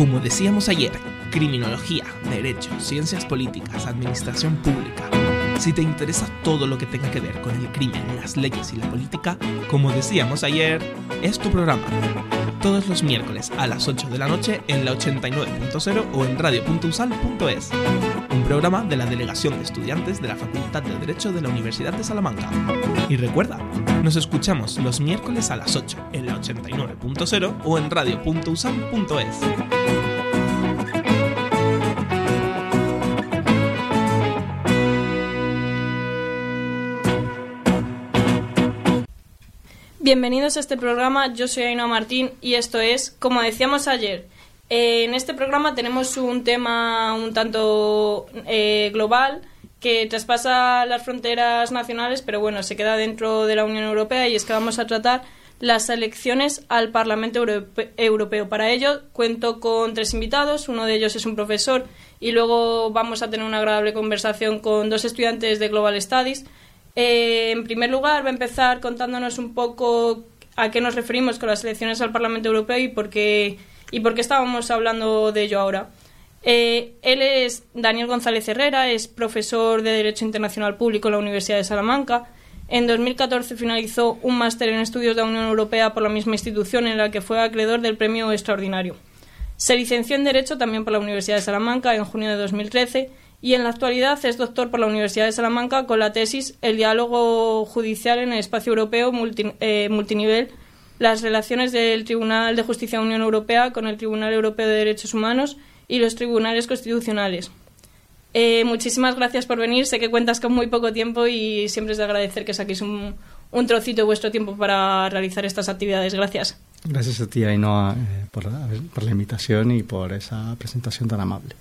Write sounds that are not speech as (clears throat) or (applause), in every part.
Como decíamos ayer, criminología, derecho, ciencias políticas, administración pública. Si te interesa todo lo que tenga que ver con el crimen, las leyes y la política, como decíamos ayer, es tu programa. Todos los miércoles a las 8 de la noche en la 89.0 o en radio.usal.es. Un programa de la Delegación de Estudiantes de la Facultad de Derecho de la Universidad de Salamanca. Y recuerda, nos escuchamos los miércoles a las 8 en la 89.0 o en radio.usal.es. Bienvenidos a este programa, yo soy Ainhoa Martín y esto es, como decíamos ayer, eh, en este programa tenemos un tema un tanto eh, global que traspasa las fronteras nacionales, pero bueno, se queda dentro de la Unión Europea y es que vamos a tratar las elecciones al Parlamento Europeo. Para ello cuento con tres invitados, uno de ellos es un profesor y luego vamos a tener una agradable conversación con dos estudiantes de Global Studies. Eh, en primer lugar, va a empezar contándonos un poco a qué nos referimos con las elecciones al Parlamento Europeo y por qué, y por qué estábamos hablando de ello ahora. Eh, él es Daniel González Herrera, es profesor de Derecho Internacional Público en la Universidad de Salamanca. En 2014 finalizó un máster en estudios de la Unión Europea por la misma institución en la que fue acreedor del premio extraordinario. Se licenció en Derecho también por la Universidad de Salamanca en junio de 2013 y en la actualidad es doctor por la Universidad de Salamanca con la tesis El diálogo judicial en el espacio europeo eh, multinivel, las relaciones del Tribunal de Justicia de la Unión Europea con el Tribunal Europeo de Derechos Humanos y los tribunales constitucionales. Eh, muchísimas gracias por venir. Sé que cuentas con muy poco tiempo y siempre es de agradecer que saquéis un, un trocito de vuestro tiempo para realizar estas actividades. Gracias. Gracias a ti, Ainhoa, eh, por, por la invitación y por esa presentación tan amable.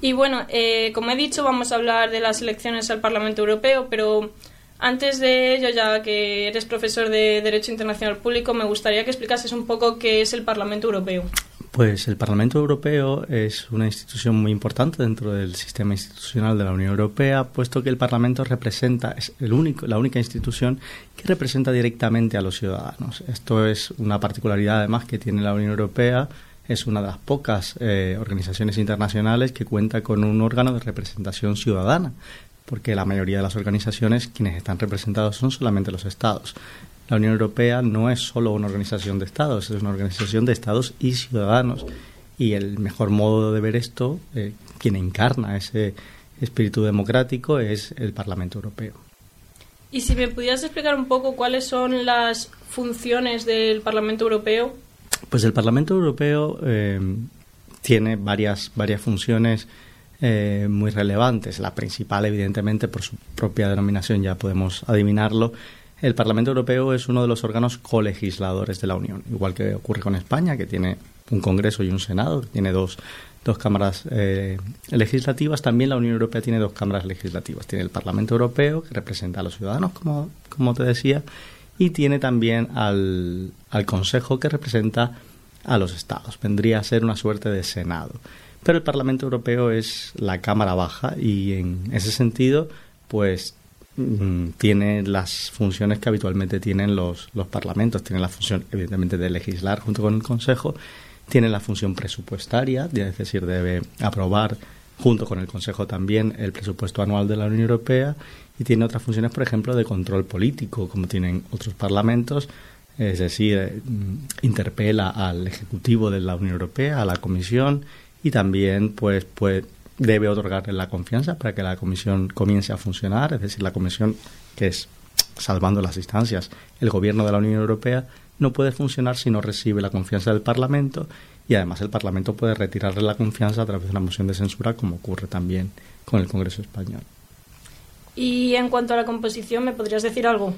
Y bueno, eh, como he dicho, vamos a hablar de las elecciones al Parlamento Europeo, pero antes de ello, ya que eres profesor de Derecho Internacional Público, me gustaría que explicases un poco qué es el Parlamento Europeo. Pues el Parlamento Europeo es una institución muy importante dentro del sistema institucional de la Unión Europea, puesto que el Parlamento representa, es el único, la única institución que representa directamente a los ciudadanos. Esto es una particularidad además que tiene la Unión Europea es una de las pocas eh, organizaciones internacionales que cuenta con un órgano de representación ciudadana, porque la mayoría de las organizaciones quienes están representados son solamente los estados. La Unión Europea no es solo una organización de estados, es una organización de estados y ciudadanos. Y el mejor modo de ver esto, eh, quien encarna ese espíritu democrático, es el Parlamento Europeo. Y si me pudieras explicar un poco cuáles son las funciones del Parlamento Europeo pues el Parlamento Europeo eh, tiene varias, varias funciones eh, muy relevantes. La principal, evidentemente, por su propia denominación, ya podemos adivinarlo. El Parlamento Europeo es uno de los órganos colegisladores de la Unión, igual que ocurre con España, que tiene un Congreso y un Senado, tiene dos, dos cámaras eh, legislativas. También la Unión Europea tiene dos cámaras legislativas. Tiene el Parlamento Europeo, que representa a los ciudadanos, como, como te decía, y tiene también al, al Consejo que representa a los estados. Vendría a ser una suerte de Senado. Pero el Parlamento Europeo es la Cámara Baja y en ese sentido, pues mm, tiene las funciones que habitualmente tienen los, los parlamentos. Tiene la función, evidentemente, de legislar junto con el Consejo. Tiene la función presupuestaria, es decir, debe aprobar junto con el Consejo también el presupuesto anual de la Unión Europea y tiene otras funciones, por ejemplo, de control político, como tienen otros parlamentos, es decir, eh, interpela al Ejecutivo de la Unión Europea, a la Comisión y también pues, pues debe otorgarle la confianza para que la Comisión comience a funcionar, es decir, la Comisión que es salvando las instancias, el gobierno de la Unión Europea no puede funcionar si no recibe la confianza del Parlamento y además el Parlamento puede retirarle la confianza a través de una moción de censura como ocurre también con el Congreso español. Y en cuanto a la composición, ¿me podrías decir algo?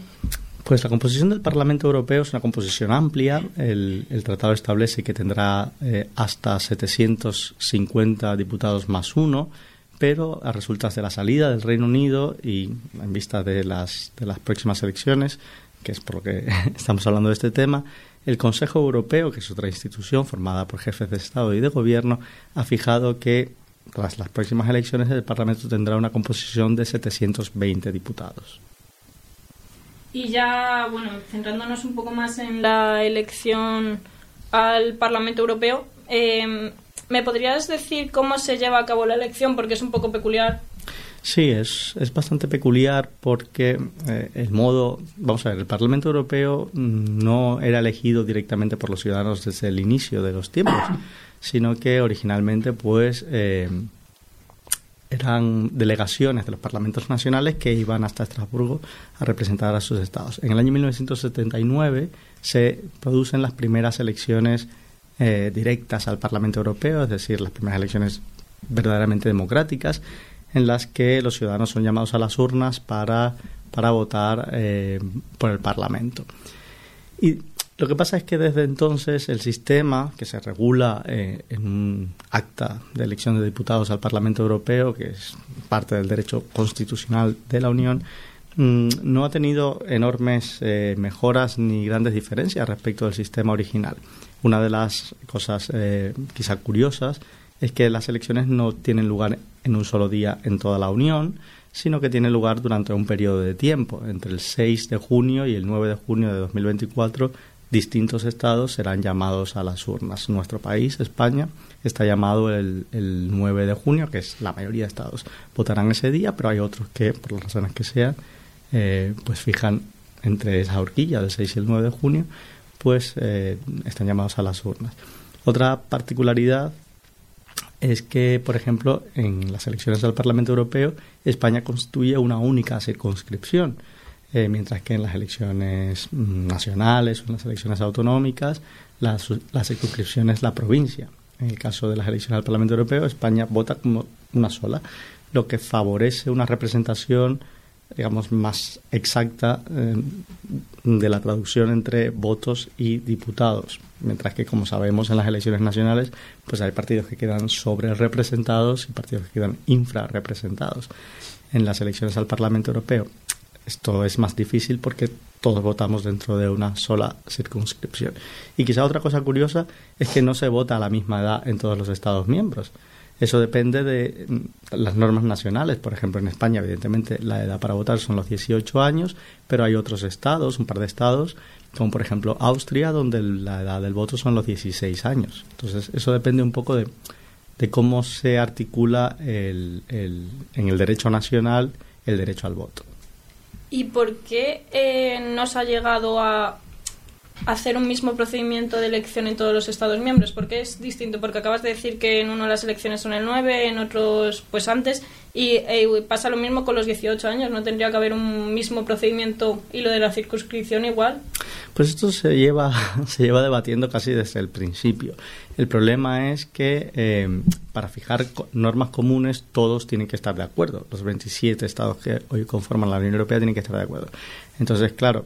Pues la composición del Parlamento Europeo es una composición amplia. El, tratado establece que tendrá eh, hasta 750 diputados más uno, pero a resultas de la salida del Reino Unido y en vista de las, de las próximas elecciones, que es por lo que (laughs) estamos hablando de este tema, el Consejo Europeo, que es otra institución formada por jefes de Estado y de Gobierno, ha fijado que tras las próximas elecciones el Parlamento tendrá una composición de 720 diputados. Y ya, bueno, centrándonos un poco más en la elección al Parlamento Europeo, em, ¿Me podrías decir cómo se lleva a cabo la elección? Porque es un poco peculiar. Sí, es, es bastante peculiar porque eh, el modo, vamos a ver, el Parlamento Europeo no era elegido directamente por los ciudadanos desde el inicio de los tiempos, (clears throat) sino que originalmente pues eh, eran delegaciones de los parlamentos nacionales que iban hasta Estrasburgo a representar a sus estados. En el año 1979 se producen las primeras elecciones eh, directas al Parlamento Europeo, es decir, las primeras elecciones verdaderamente democráticas, en las que los ciudadanos son llamados a las urnas para, para votar eh, por el Parlamento. Y lo que pasa es que desde entonces el sistema que se regula eh, en un acta de elección de diputados al Parlamento Europeo, que es parte del derecho constitucional de la Unión, mm, no ha tenido enormes eh, mejoras ni grandes diferencias respecto del sistema original. Una de las cosas quizá curiosas es que las elecciones no tienen lugar en un solo día en toda la Unión, sino que tienen lugar durante un periodo de tiempo, entre el 6 de junio y el 9 de junio de 2024 distintos estados serán llamados a las urnas. Nuestro país, España, está llamado el, el 9 de junio, que es la mayoría de estados votarán ese día, pero hay otros que, por las razones que sean, eh, pues fijan entre esa horquilla del 6 y el 9 de junio, pues eh, están llamados a las urnas. Otra particularidad es que, por ejemplo, en las elecciones al Parlamento Europeo, España constituye una única circunscripción. Eh, mientras que en las elecciones mm, nacionales o en las elecciones autonómicas la, la circunscripción es la provincia. En el caso de las elecciones al Parlamento Europeo, España vota como una sola, lo que favorece una representación digamos más exacta eh, de la traducción entre votos y diputados mientras que como sabemos en las elecciones nacionales pues hay partidos que quedan sobre representados y partidos que quedan infrarrepresentados en las elecciones al Parlamento Europeo esto es más difícil porque todos votamos dentro de una sola circunscripción. Y quizá otra cosa curiosa es que no se vota a la misma edad en todos los Estados miembros. Eso depende de mm, las normas nacionales. Por ejemplo, en España, evidentemente, la edad para votar son los 18 años, pero hay otros estados, un par de estados, como por ejemplo Austria, donde la edad del voto son los 16 años. Entonces, eso depende un poco de, de cómo se articula el, en el derecho nacional el derecho al voto. ¿Y por qué eh, no ha llegado a hacer un mismo procedimiento de elección en todos los Estados miembros? Porque es distinto, porque acabas de decir que en uno las elecciones son el 9, en otros pues antes, y eh, pasa lo mismo con los 18 años, ¿no tendría que haber un mismo procedimiento y lo de la circunscripción igual? Pues esto se lleva, (laughs) se lleva debatiendo casi desde el principio. El problema es que eh, para fijar normas comunes todos tienen que estar de acuerdo. Los 27 estados que hoy conforman la Unión Europea tienen que estar de acuerdo. Entonces, claro,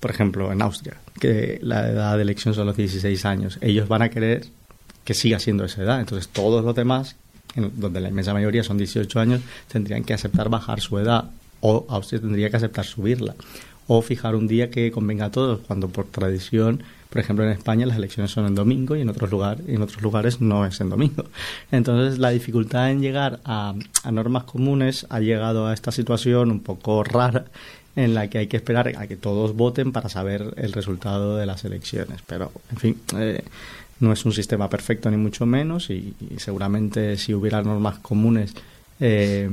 por ejemplo, en Austria, que la edad de elección son los 16 años, ellos van a querer que siga siendo esa edad. Entonces, todos los demás, donde la inmensa mayoría son 18 años, tendrían que aceptar bajar su edad o Austria tendría que aceptar subirla o fijar un día que convenga a todos, cuando por tradición, por ejemplo en España las elecciones son en domingo y en otros lugares, en otros lugares no es en domingo. (laughs) Entonces la dificultad en llegar a, normas comunes ha llegado a esta situación un poco rara en la que hay que esperar a que todos voten para saber el resultado de las elecciones. Pero, en fin, eh, no es un sistema perfecto ni mucho menos y, seguramente si hubiera normas comunes eh,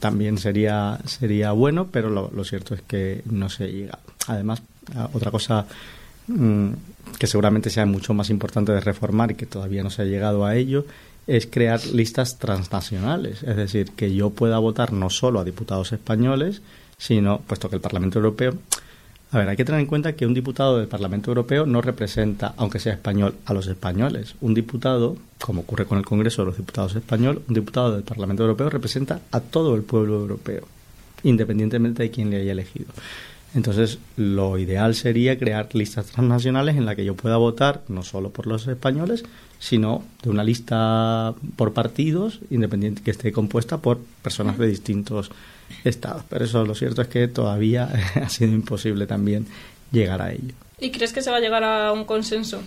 también sería, sería bueno, pero lo, cierto es que no se llega. Además, otra cosa mm, que seguramente sea mucho más importante de reformar y que todavía no se ha llegado a ello es crear listas transnacionales, es decir, que yo pueda votar no solo a diputados españoles, sino, puesto que el Parlamento Europeo a ver, hay que tener en cuenta que un diputado del Parlamento Europeo no representa, aunque sea español, a los españoles. Un diputado, como ocurre con el Congreso de los Diputados español, un diputado del Parlamento Europeo representa a todo el pueblo europeo, independientemente de quién le haya elegido. Entonces, lo ideal sería crear listas transnacionales en las que yo pueda votar no solo por los españoles, sino de una lista por partidos, independiente que esté compuesta por personas de distintos estados. Pero eso lo cierto es que todavía (laughs) ha sido imposible también llegar a ello. ¿Y crees que se va a llegar a un consenso?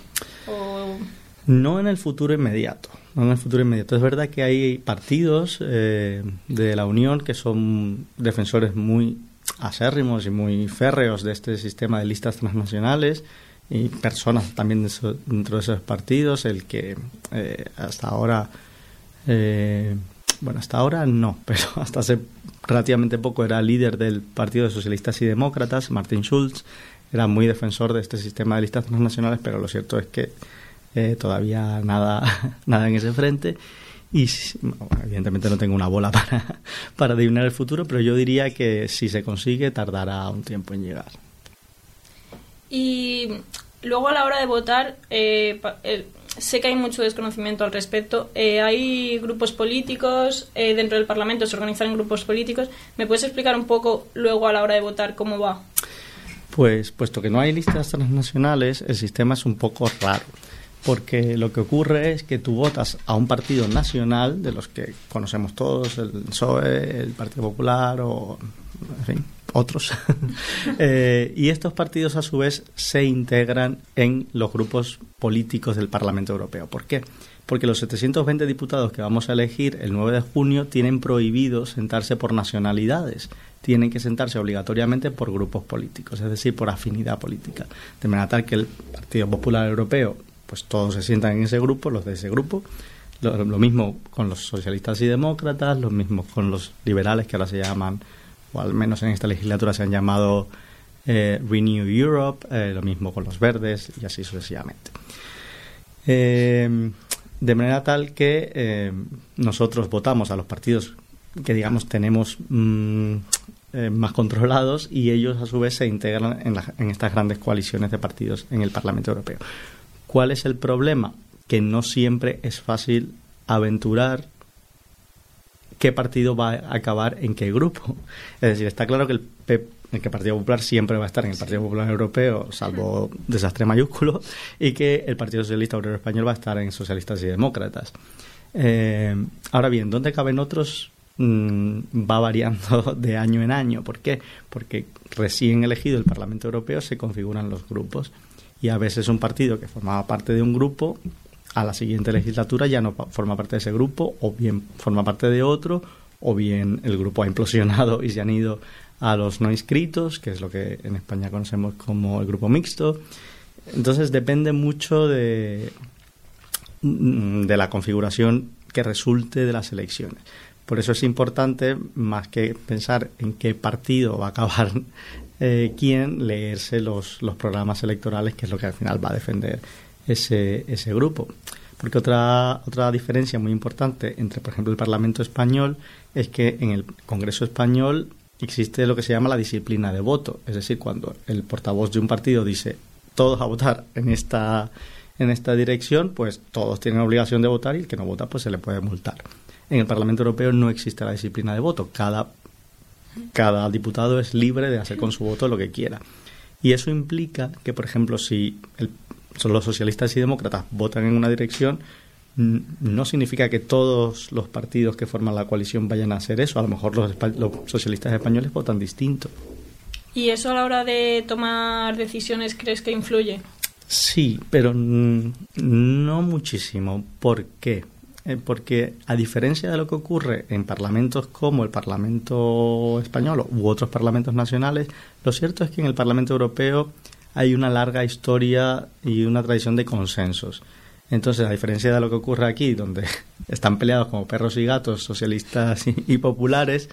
No en el futuro inmediato. No en el futuro inmediato. Es verdad que hay partidos eh, de la Unión que son defensores muy acérrimos y muy férreos de este sistema de listas transnacionales y personas también dentro de esos partidos, el que eh, hasta ahora, eh, bueno, hasta ahora no, (laughs) pero hasta hace relativamente poco era líder del Partido de Socialistas y Demócratas, Martin Schulz, era muy defensor de este sistema de listas transnacionales, pero lo cierto es que eh, todavía nada, (laughs) nada en ese frente. Y evidentemente no tengo una bola (laughs) para, para adivinar el futuro, pero yo diría que si se consigue tardará un tiempo en llegar. Y luego a la hora de votar, eh, sé que hay mucho desconocimiento al respecto. Eh, hay grupos políticos eh, dentro del Parlamento, se organizan grupos políticos. ¿Me puedes explicar un poco luego a la hora de votar cómo va? Pues puesto que no hay listas transnacionales, el sistema es un poco raro. Porque lo que ocurre es que tú votas a un partido nacional, de los que conocemos todos, el PSOE, el Partido Popular o, en fin, otros. (laughs) Eh, y estos partidos, a su vez, se integran en los grupos políticos del Parlamento Europeo. ¿Por qué? Porque los 720 diputados que vamos a elegir el 9 de junio tienen prohibido sentarse por nacionalidades. Tienen que sentarse obligatoriamente por grupos políticos, es decir, por afinidad política. De manera tal que el Partido Popular Europeo, pues todos se sientan en ese grupo, los de ese grupo. Lo, lo mismo con los socialistas y demócratas, lo mismo con los liberales que ahora se llaman al menos en esta legislatura se han llamado eh, Renew Europe, eh, lo mismo con los verdes y así sucesivamente. Eh, de manera tal que nosotros votamos a los partidos que digamos tenemos mm, más controlados y ellos a su vez se integran en, en estas grandes coaliciones de partidos en el Parlamento Europeo. ¿Cuál es el problema? Que no siempre es fácil aventurar qué partido va a acabar en qué grupo. Es decir, está claro que el, el Partido Popular siempre va a estar en el Partido Popular Europeo, salvo desastre mayúsculo, y que el Partido Socialista Obrero Español va a estar en Socialistas y Demócratas. Eh, ahora bien, ¿dónde caben otros? Mm, va variando (laughs) de año en año. ¿Por qué? Porque recién elegido el Parlamento Europeo se configuran los grupos y a veces un partido que formaba parte de un grupo a la siguiente legislatura ya no forma parte de ese grupo, o bien forma parte de otro, o bien el grupo ha implosionado y se han ido a los no inscritos, que es lo que en España conocemos como el grupo mixto. Entonces depende mucho de, de la configuración que resulte de las elecciones. Por eso es importante, más que pensar en qué partido va a acabar eh, quién, leerse los, los programas electorales, que es lo que al final va a defender ese, ese grupo. Porque otra, otra diferencia muy importante entre, por ejemplo, el Parlamento español es que en el Congreso español existe lo que se llama la disciplina de voto. Es decir, cuando el portavoz de un partido dice todos a votar en esta, en esta dirección, pues todos tienen obligación de votar y el que no vota pues se le puede multar. En el Parlamento Europeo no existe la disciplina de voto. Cada, cada diputado es libre de hacer con su voto lo que quiera. Y eso implica que, por ejemplo, si el son los socialistas y demócratas votan en una dirección, no significa que todos los partidos que forman la coalición vayan a hacer eso. A lo mejor los, los, socialistas españoles votan distinto. ¿Y eso a la hora de tomar decisiones crees que influye? Sí, pero no muchísimo. ¿Por qué? Eh, porque a diferencia de lo que ocurre en parlamentos como el Parlamento español u otros parlamentos nacionales, lo cierto es que en el Parlamento Europeo hay una larga historia y una tradición de consensos. Entonces, a diferencia de lo que ocurre aquí, donde (laughs) están peleados como perros y gatos, socialistas y, populares,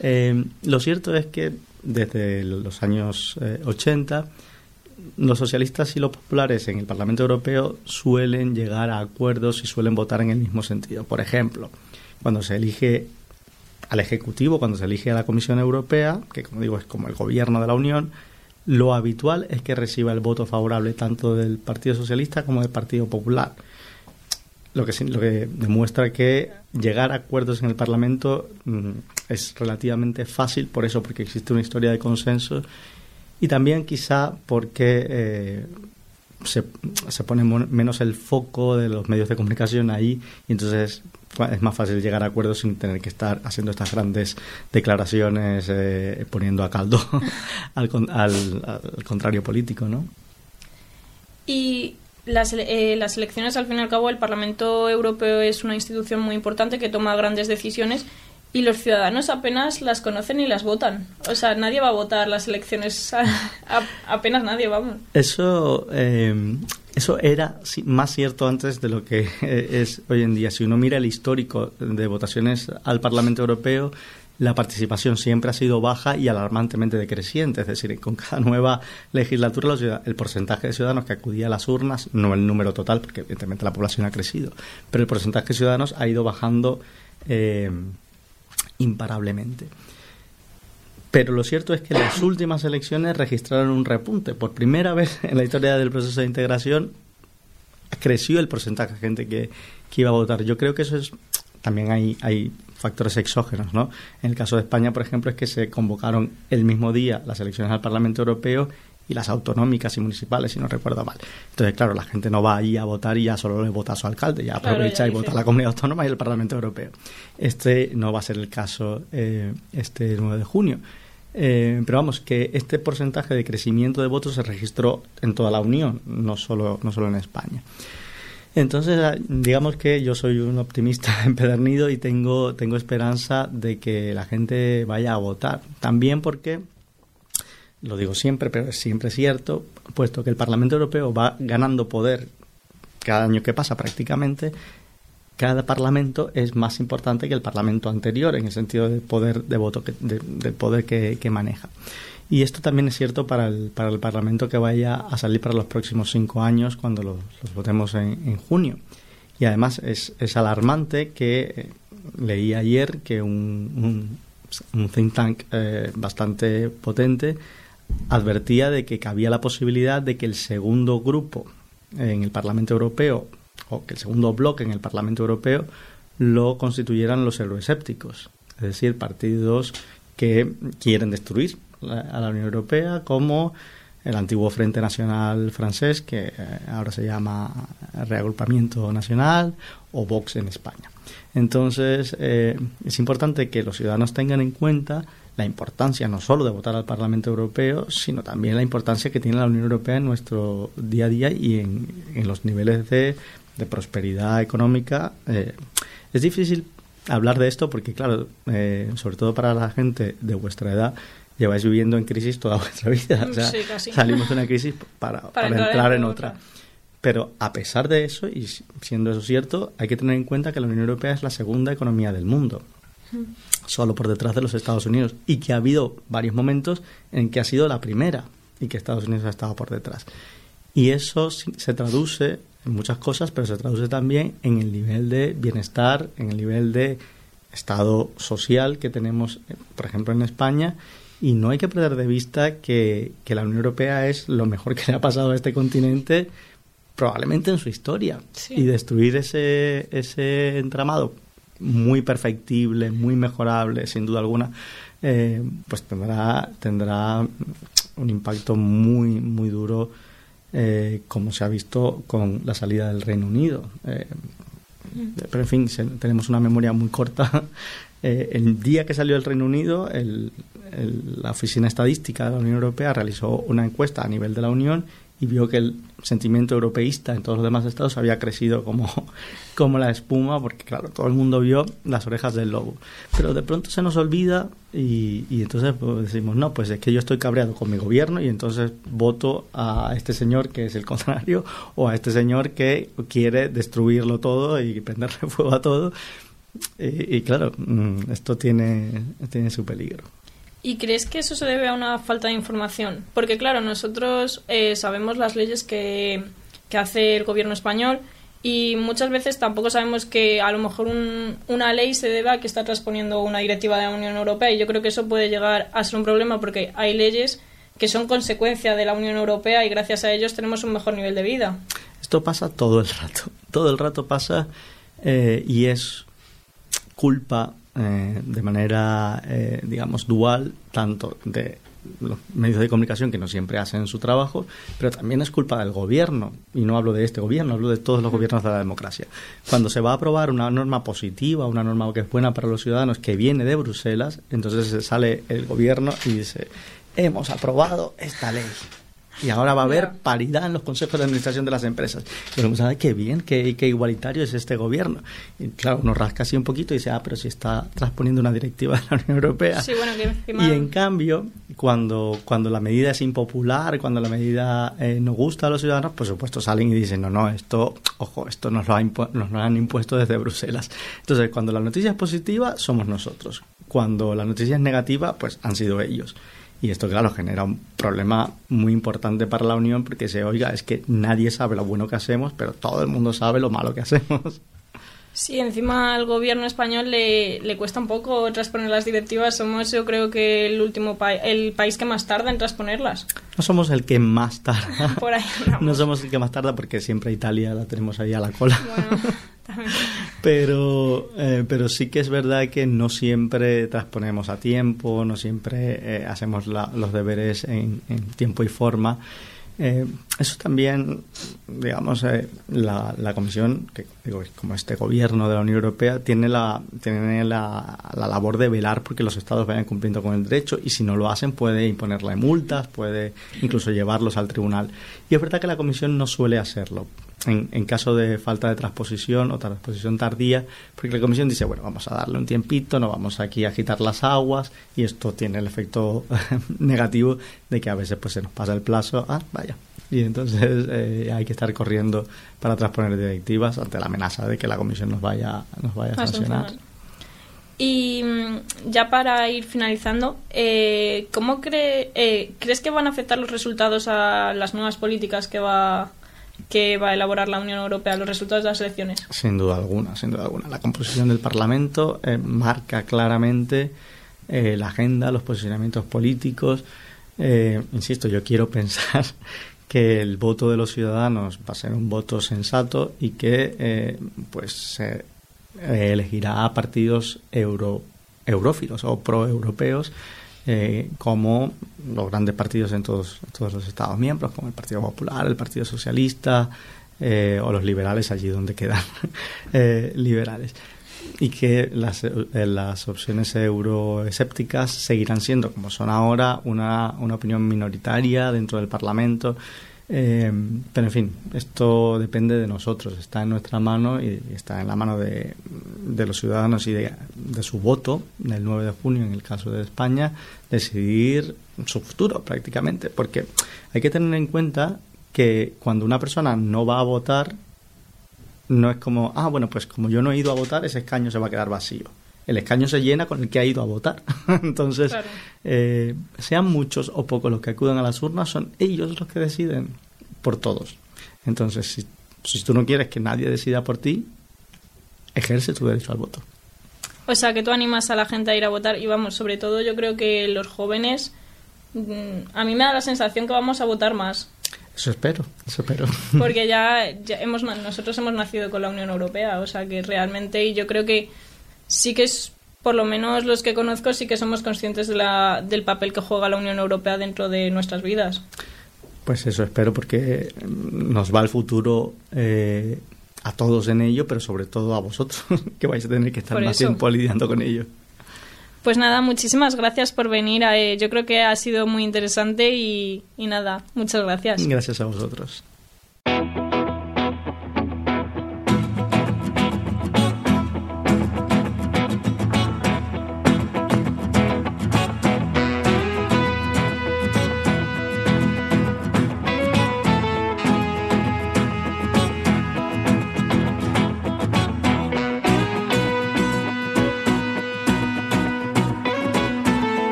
eh, lo cierto es que desde los años 80, eh, los socialistas y los populares en el Parlamento Europeo suelen llegar a acuerdos y suelen votar en el mismo sentido. Por ejemplo, cuando se elige al Ejecutivo, cuando se elige a la Comisión Europea, que como digo es como el gobierno de la Unión, lo habitual es que reciba el voto favorable tanto del Partido Socialista como del Partido Popular. Lo que, demuestra que llegar a acuerdos en el Parlamento mm, es relativamente fácil, por eso, porque existe una historia de consenso y también quizá porque eh, se, se, pone menos el foco de los medios de comunicación ahí y entonces es más fácil llegar a acuerdos sin tener que estar haciendo estas grandes declaraciones eh, poniendo a caldo (laughs) al, al, contrario político, ¿no? Y las, eh, las elecciones, al fin y al cabo, el Parlamento Europeo es una institución muy importante que toma grandes decisiones y los ciudadanos apenas las conocen y las votan. O sea, nadie va a votar las elecciones, (laughs) apenas nadie, vamos. Eso, eh, eso era más cierto antes de lo que (laughs) es hoy en día. Si uno mira el histórico de votaciones al Parlamento Europeo, la participación siempre ha sido baja y alarmantemente decreciente. Es decir, con cada nueva legislatura el porcentaje de ciudadanos que acudía a las urnas, no el número total, porque evidentemente la población ha crecido, pero el porcentaje de ciudadanos ha ido bajando eh, imparablemente. Pero lo cierto es que las últimas elecciones registraron un repunte. Por primera vez (laughs) en la historia del proceso de integración creció el porcentaje de gente que, que iba a votar. Yo creo que eso es también hay, hay factores exógenos, ¿no? En el caso de España, por ejemplo, es que se convocaron el mismo día las elecciones al Parlamento Europeo y las autonómicas y municipales, si no recuerdo mal. Entonces, claro, la gente no va ahí a votar y ya solo le vota a su alcalde, ya aprovecha y vota a la comunidad autónoma y el Parlamento Europeo. Este no va a ser el caso eh, este 9 de junio. Eh, pero vamos, que este porcentaje de crecimiento de votos se registró en toda la Unión, no solo, no solo en España. Entonces, ah, digamos que yo soy un optimista (laughs) empedernido y tengo, tengo esperanza de que la gente vaya a votar. También porque, lo digo siempre, pero es siempre cierto, puesto que el Parlamento Europeo va ganando poder cada año que pasa prácticamente, cada parlamento es más importante que el parlamento anterior en el sentido del poder de voto que, del poder que, maneja. Y esto también es cierto para el, para el Parlamento que vaya a salir para los próximos cinco años cuando los, votemos en, junio. Y además es, alarmante que eh, leí ayer que un, un, think tank eh, bastante potente advertía de que cabía la posibilidad de que el segundo grupo en el Parlamento Europeo o que el segundo bloque en el Parlamento Europeo lo constituyeran los euroescépticos, es decir, partidos que quieren destruir a la Unión Europea como el antiguo Frente Nacional francés, que eh, ahora se llama Reagrupamiento Nacional, o Vox en España. Entonces, eh, es importante que los ciudadanos tengan en cuenta la importancia no solo de votar al Parlamento Europeo, sino también la importancia que tiene la Unión Europea en nuestro día a día y en, los niveles de, prosperidad económica. Eh, es difícil hablar de esto porque, claro, sobre todo para la gente de vuestra edad, lleváis viviendo en crisis toda (laughs) vuestra vida. salimos de una crisis para, entrar, en otra. Pero a pesar de eso, y siendo eso cierto, hay que tener en cuenta que la Unión Europea es la segunda economía del mundo, solo por detrás de los Estados Unidos, y que ha habido varios momentos en que ha sido la primera y que Estados Unidos ha estado por detrás. Y eso se traduce en muchas cosas, pero se traduce también en el nivel de bienestar, en el nivel de estado social que tenemos, eh, por ejemplo, en España y no hay que perder de vista que, la Unión Europea es lo mejor que le ha pasado a este continente probablemente en su historia. Y destruir ese, ese entramado muy perfectible, muy mejorable, sin duda alguna, eh, pues tendrá, tendrá un impacto muy, muy duro, eh, como se ha visto con la salida del Reino Unido. Eh, pero en fin, tenemos una memoria muy corta. (laughs) el día que salió el Reino Unido, el, la Oficina Estadística de la Unión Europea realizó una encuesta a nivel de la Unión y vio que el sentimiento europeísta en todos los demás estados había crecido como, (laughs) como la espuma, porque claro, todo el mundo vio las orejas del lobo. Pero de pronto se nos olvida y, entonces pues, decimos, no, pues es que yo estoy cabreado con mi gobierno y entonces voto a este señor que es el (laughs) contrario o a este señor que quiere destruirlo todo y prenderle (laughs) fuego a todo. Y, y claro, mm, esto tiene, tiene su peligro. ¿Y crees que eso se debe a una falta de información? Porque claro, nosotros eh, sabemos las leyes que, hace el gobierno español y muchas veces tampoco sabemos que a lo mejor una ley se debe a que está transponiendo una directiva de la Unión Europea y yo creo que eso puede llegar a ser un problema porque hay leyes que son consecuencia de la Unión Europea y gracias a ellos tenemos un mejor nivel de vida. Esto pasa todo el rato, todo el rato pasa eh, y es culpa eh, de manera, eh, digamos, dual, tanto de los medios de comunicación que no siempre hacen su trabajo, pero también es culpa del gobierno, y no hablo de este gobierno, hablo de todos los gobiernos de la democracia. Cuando se va a aprobar una norma positiva, una norma que es buena para los ciudadanos, que viene de Bruselas, entonces sale el gobierno y dice, hemos aprobado esta ley. Y ahora va a haber paridad en los consejos de administración de las empresas. Y uno sabe qué bien, qué, qué, igualitario es este gobierno. Y claro, uno rasca así un poquito y dice, ah, pero si está transponiendo una directiva (laughs) de la Unión Europea. Sí, bueno, que encima... Y en cambio, cuando, cuando la medida es impopular, cuando la medida eh, no gusta a los ciudadanos, por supuesto salen y dicen, no, no, esto, ojo, esto nos lo, nos lo han impuesto desde Bruselas. Entonces, cuando la noticia es positiva, somos nosotros. Cuando la noticia es negativa, pues han sido ellos. Y esto, claro, genera un problema muy importante para la Unión porque se oiga, es que nadie sabe lo bueno que hacemos, pero todo el mundo sabe lo malo que hacemos. Sí, encima al gobierno español le, le cuesta un poco transponer las directivas. Somos, yo creo que el último país, el país que más tarda en transponerlas. No somos el que más tarda. (laughs) Por ahí no somos el que más tarda porque siempre Italia la tenemos ahí a la cola. Bueno, pero, eh, pero sí que es verdad que no siempre transponemos a tiempo, no siempre eh, hacemos los deberes en, en tiempo y forma. Eh, eso también, digamos, eh, la, la, Comisión, que como este gobierno de la Unión Europea, tiene, la, tiene la, la, labor de velar porque los Estados vayan cumpliendo con el derecho y si no lo hacen puede imponerle multas, puede incluso llevarlos al tribunal. Y es verdad que la Comisión no suele hacerlo en, caso de falta de transposición o transposición tardía, porque la Comisión dice, bueno, vamos a darle un tiempito, no vamos aquí a agitar las aguas y esto tiene el efecto (laughs) negativo de que a veces pues se nos pasa el plazo, ah, vaya. Y entonces eh, hay que estar corriendo para transponer directivas ante la amenaza de que la Comisión nos vaya, nos vaya a sancionar. Y mm, ya para ir finalizando, eh, ¿cómo cree, eh, crees que van a afectar los resultados a las nuevas políticas que va que va a elaborar la Unión Europea los resultados de las elecciones? Sin duda alguna, sin duda alguna. La composición del Parlamento eh, marca claramente eh, la agenda, los posicionamientos políticos. Eh, insisto, yo quiero (laughs) pensar que el voto de los ciudadanos va a ser un voto sensato y que pues se elegirá a partidos euro, eurófilos o proeuropeos eh, como los grandes partidos en todos, todos los Estados miembros, como el Partido Popular, el Partido Socialista eh, o los liberales allí donde quedan (laughs) eh, liberales. Y que las, las opciones euroescépticas seguirán siendo, como son ahora, una, una opinión minoritaria dentro del Parlamento eh, pero en fin, esto depende de nosotros, está en nuestra mano y está en la mano de, los ciudadanos y de, su voto del 9 de junio, en el caso de España, decidir su futuro prácticamente. Porque hay que tener en cuenta que cuando una persona no va a votar, no es como, ah, bueno, pues como yo no he ido a votar, ese escaño se va a quedar vacío el escaño se llena con el que ha ido a votar. (laughs) Entonces, eh, sean muchos o pocos los que acudan a las urnas, son ellos los que deciden por todos. Entonces, si, si tú no quieres que nadie decida por ti, ejerce tu derecho al voto. O sea, que tú animas a la gente a ir a votar y vamos, sobre todo yo creo que los jóvenes, mm, a mí me da la sensación que vamos a votar más. Eso espero, eso espero. (laughs) Porque ya, ya hemos, nosotros hemos nacido con la Unión Europea, o sea que realmente, y yo creo que sí que es, por lo menos los que conozco, sí que somos conscientes de la, del papel que juega la Unión Europea dentro de nuestras vidas. Pues eso espero porque nos va el futuro eh, a todos en ello, pero sobre todo a vosotros, (laughs) que vais a tener que estar más tiempo lidiando con ello. Pues nada, muchísimas gracias por venir. Eh, yo creo que ha sido muy interesante y, y nada, muchas gracias. Gracias a vosotros.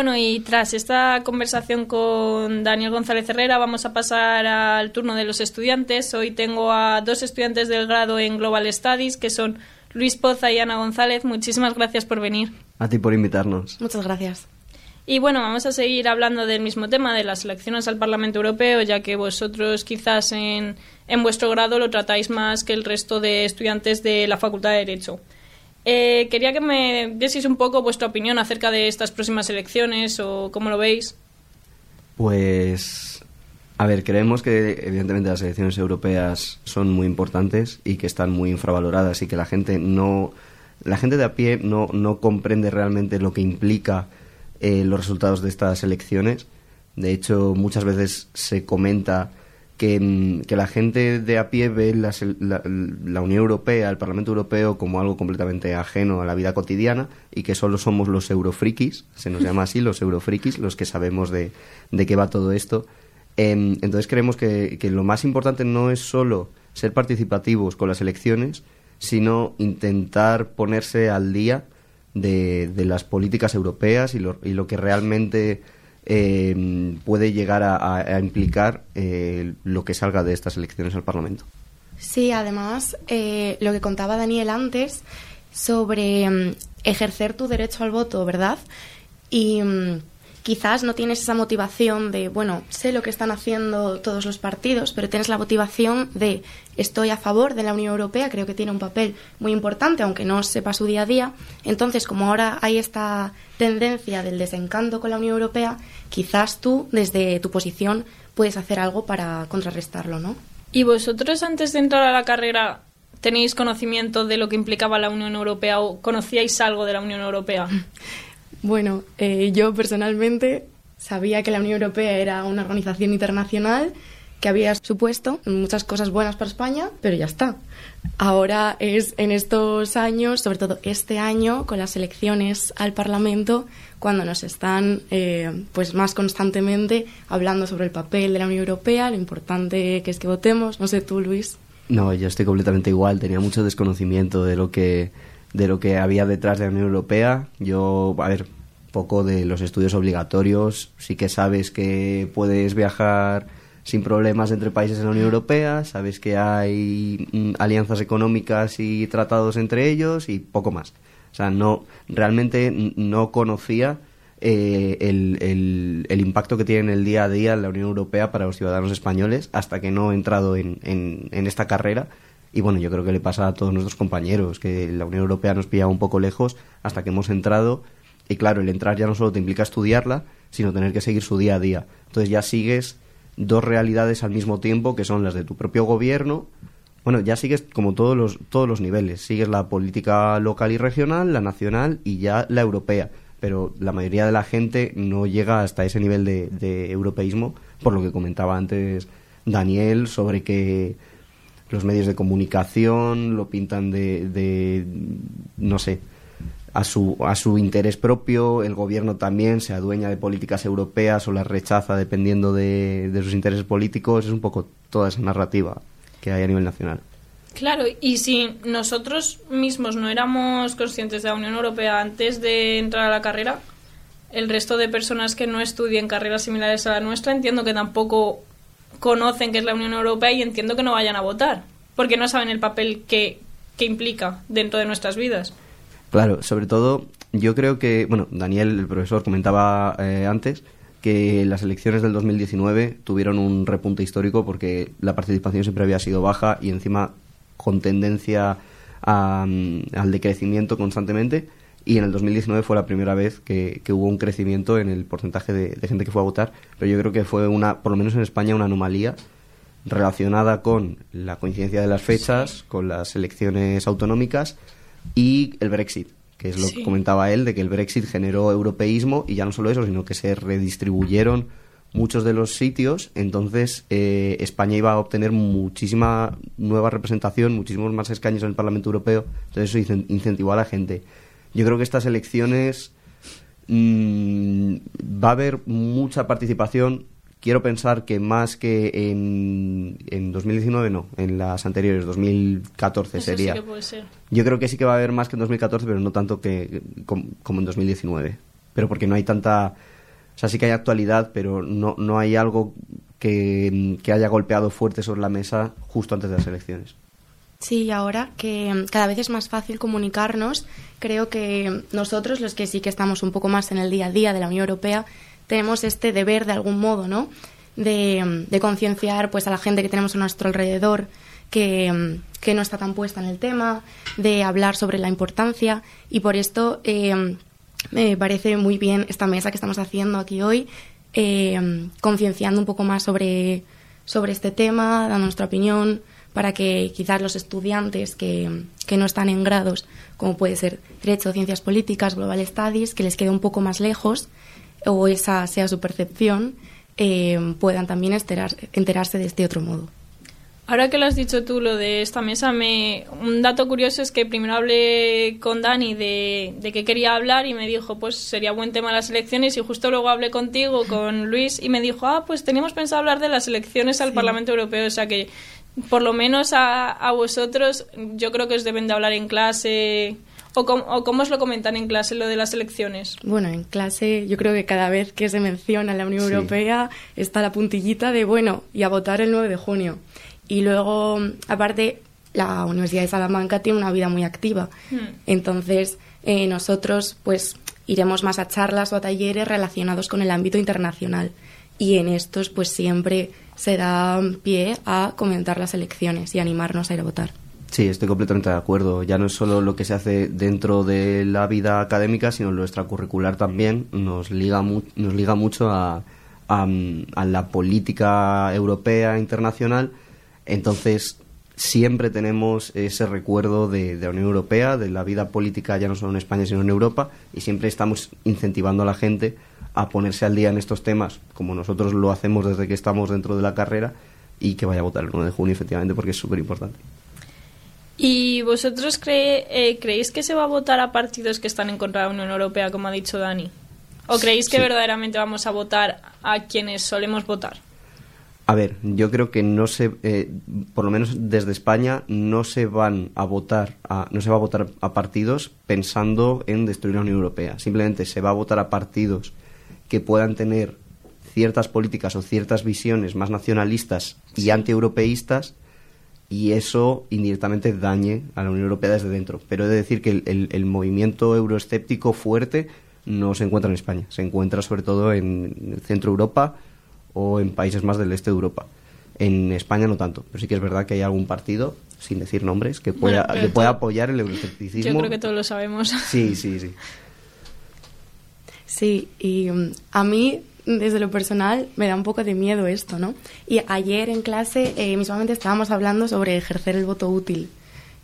Bueno, y tras esta conversación con Daniel González Herrera, vamos a pasar al turno de los estudiantes. Hoy tengo a dos estudiantes del grado en Global Studies, que son Luis Poza y Ana González. Muchísimas gracias por venir. A ti por invitarnos. Muchas gracias. Y bueno, vamos a seguir hablando del mismo tema, de las elecciones al Parlamento Europeo, ya que vosotros quizás en, en vuestro grado lo tratáis más que el resto de estudiantes de la Facultad de Derecho. Eh, quería que me dieseis un poco vuestra opinión acerca de estas próximas elecciones o cómo lo veis. Pues A ver, creemos que evidentemente las elecciones europeas son muy importantes y que están muy infravaloradas y que la gente no la gente de a pie no, no comprende realmente lo que implica eh, los resultados de estas elecciones. De hecho, muchas veces se comenta que, mm, la gente de a pie ve la, la, Unión Europea, el Parlamento Europeo, como algo completamente ajeno a la vida cotidiana y que solo somos los eurofrikis, se nos llama así, los eurofrikis, los que sabemos de, de qué va todo esto. Em, entonces creemos que, lo más importante no es solo ser participativos con las elecciones, sino intentar ponerse al día de, las políticas europeas y lo, que realmente em, puede llegar a, implicar eh, lo que salga de estas elecciones al Parlamento. Sí, además, eh, lo que contaba Daniel antes sobre em, ejercer tu derecho al voto, ¿verdad? Y quizás no tienes esa motivación de, bueno, sé lo que están haciendo todos los partidos, pero tienes la motivación de estoy a favor de la Unión Europea, creo que tiene un papel muy importante, aunque no sepa su día a día. Entonces, como ahora hay esta tendencia del desencanto con la Unión Europea, quizás tú, desde tu posición, puedes hacer algo para contrarrestarlo, ¿no? ¿Y vosotros antes de entrar a la carrera tenéis conocimiento de lo que implicaba la Unión Europea o conocíais algo de la Unión Europea? (laughs) Bueno, eh, yo personalmente sabía que la Unión Europea era una organización internacional que había supuesto muchas cosas buenas para España, pero ya está. Ahora es en estos años, sobre todo este año, con las elecciones al Parlamento, cuando nos están eh, pues más constantemente hablando sobre el papel de la Unión Europea, lo importante que es que votemos. No sé tú, Luis. No, yo estoy completamente igual. Tenía mucho desconocimiento de lo que de lo que había detrás de la Unión Europea. Yo, a ver, poco de los estudios obligatorios. Sí que sabes que puedes viajar sin problemas entre países en la Unión Europea, sabes que hay mm, alianzas económicas y tratados entre ellos y poco más. O sea, no, realmente no conocía eh, el, el, impacto que tiene en el día a día la Unión Europea para los ciudadanos españoles hasta que no he entrado en, en, en esta carrera y bueno, yo creo que le pasa a todos nuestros compañeros, que la Unión Europea nos pilla un poco lejos hasta que hemos entrado. Y claro, el entrar ya no solo te implica estudiarla, sino tener que seguir su día a día. Entonces ya sigues dos realidades al mismo tiempo, que son las de tu propio gobierno. Bueno, ya sigues como todos los, todos los niveles. Sigues la política local y regional, la nacional y ya la europea. Pero la mayoría de la gente no llega hasta ese nivel de, de europeísmo, por lo que comentaba antes Daniel sobre que los medios de comunicación lo pintan de, no sé, a su, a su interés propio, el gobierno también se adueña de políticas europeas o las rechaza dependiendo de, sus intereses políticos, es un poco toda esa narrativa que hay a nivel nacional. Claro, y si nosotros mismos no éramos conscientes de la Unión Europea antes de entrar a la carrera, el resto de personas que no estudien carreras similares a la nuestra entiendo que tampoco conocen que es la Unión Europea y entiendo que no vayan a votar, porque no saben el papel que, que implica dentro de nuestras vidas. Claro, sobre todo yo creo que, bueno, Daniel, el profesor, comentaba eh, antes que las elecciones del 2019 tuvieron un repunte histórico porque la participación siempre había sido baja y encima con tendencia mm, al decrecimiento constantemente y en el 2019 fue la primera vez que, hubo un crecimiento en el porcentaje de, gente que fue a votar, pero yo creo que fue una, por lo menos en España, una anomalía relacionada con la coincidencia de las fechas, con las elecciones autonómicas y el Brexit, que es lo que comentaba él, de que el Brexit generó europeísmo y ya no solo eso, sino que se redistribuyeron muchos de los sitios, entonces eh, España iba a obtener muchísima nueva representación, muchísimos más escaños en el Parlamento Europeo, entonces eso incentivó a la gente. Yo creo que estas elecciones mm, va a haber mucha participación. Quiero pensar que más que en, en 2019, no, en las anteriores, 2014 sería. Yo creo que sí que va a haber más que en 2014, pero no tanto que como, en 2019. Pero porque no hay tanta. O sea, sí que hay actualidad, pero no, no hay algo que, que haya golpeado fuerte sobre la mesa justo antes de las elecciones. Sí, ahora que cada vez es más fácil comunicarnos, creo que nosotros, los que sí que estamos un poco más en el día a día de la Unión Europea, tenemos este deber de algún modo, ¿no? De, concienciar pues a la gente que tenemos a nuestro alrededor que, no está tan puesta en el tema, de hablar sobre la importancia y por esto eh, me parece muy bien esta mesa que estamos haciendo aquí hoy eh, concienciando un poco más sobre, sobre este tema, dando nuestra opinión, para que quizás los estudiantes que, que no están en grados, como puede ser Derecho, Ciencias Políticas, Global Studies, que les quede un poco más lejos, o esa sea su percepción, eh, puedan también enterarse de este otro modo. Ahora que lo has dicho tú, lo de esta mesa, me... un dato curioso es que primero hablé con Dani de, de qué quería hablar y me dijo, pues sería buen tema las elecciones y justo luego hablé contigo, con Luis, y me dijo, ah, pues teníamos pensado hablar de las elecciones al Parlamento Europeo, o sea que por lo menos a, a vosotros yo creo que os deben de hablar en clase ¿O cómo, os lo comentan en clase lo de las elecciones? Bueno, en clase yo creo que cada vez que se menciona la Unión Europea está la puntillita de, bueno, y a votar el 9 de junio. Y luego, aparte, la Universidad de Salamanca tiene una vida muy activa. Hmm. Entonces, eh, nosotros pues iremos más a charlas o a talleres relacionados con el ámbito internacional. Y en estos pues siempre se da pie a comentar las elecciones y animarnos a ir a votar. Sí, estoy completamente de acuerdo. Ya no es solo lo que se hace dentro de la vida académica, sino lo extracurricular también. Nos liga, nos liga mucho a, a, la política europea internacional. Entonces, siempre tenemos ese recuerdo de, de, la Unión Europea, de la vida política ya no solo en España, sino en Europa, y siempre estamos incentivando a la gente a ponerse al día en estos temas, como nosotros lo hacemos desde que estamos dentro de la carrera, y que vaya a votar el 1 de junio, efectivamente, porque es súper importante. ¿Y vosotros eh, creéis que se va a votar a partidos que están en contra de la Unión Europea, como ha dicho Dani? ¿O creéis que verdaderamente vamos a votar a quienes solemos votar? A ver, yo creo que no se, eh, por lo menos desde España, no se van a votar, a, no se va a votar a partidos pensando en destruir la Unión Europea. Simplemente se va a votar a partidos que puedan tener ciertas políticas o ciertas visiones más nacionalistas y antieuropeístas y eso indirectamente dañe a la Unión Europea desde dentro. Pero he de decir que el, movimiento euroescéptico fuerte no se encuentra en España, se encuentra sobre todo en Centro Europa o en países más del este de Europa. En España no tanto, pero sí que es verdad que hay algún partido, sin decir nombres, que pueda, que pueda apoyar el euroescepticismo. Yo creo que todos lo sabemos. Sí, sí, sí. Sí, y mm, a mí desde lo personal me da un poco de miedo esto, ¿no? Y ayer en clase eh, estábamos hablando sobre ejercer el voto útil,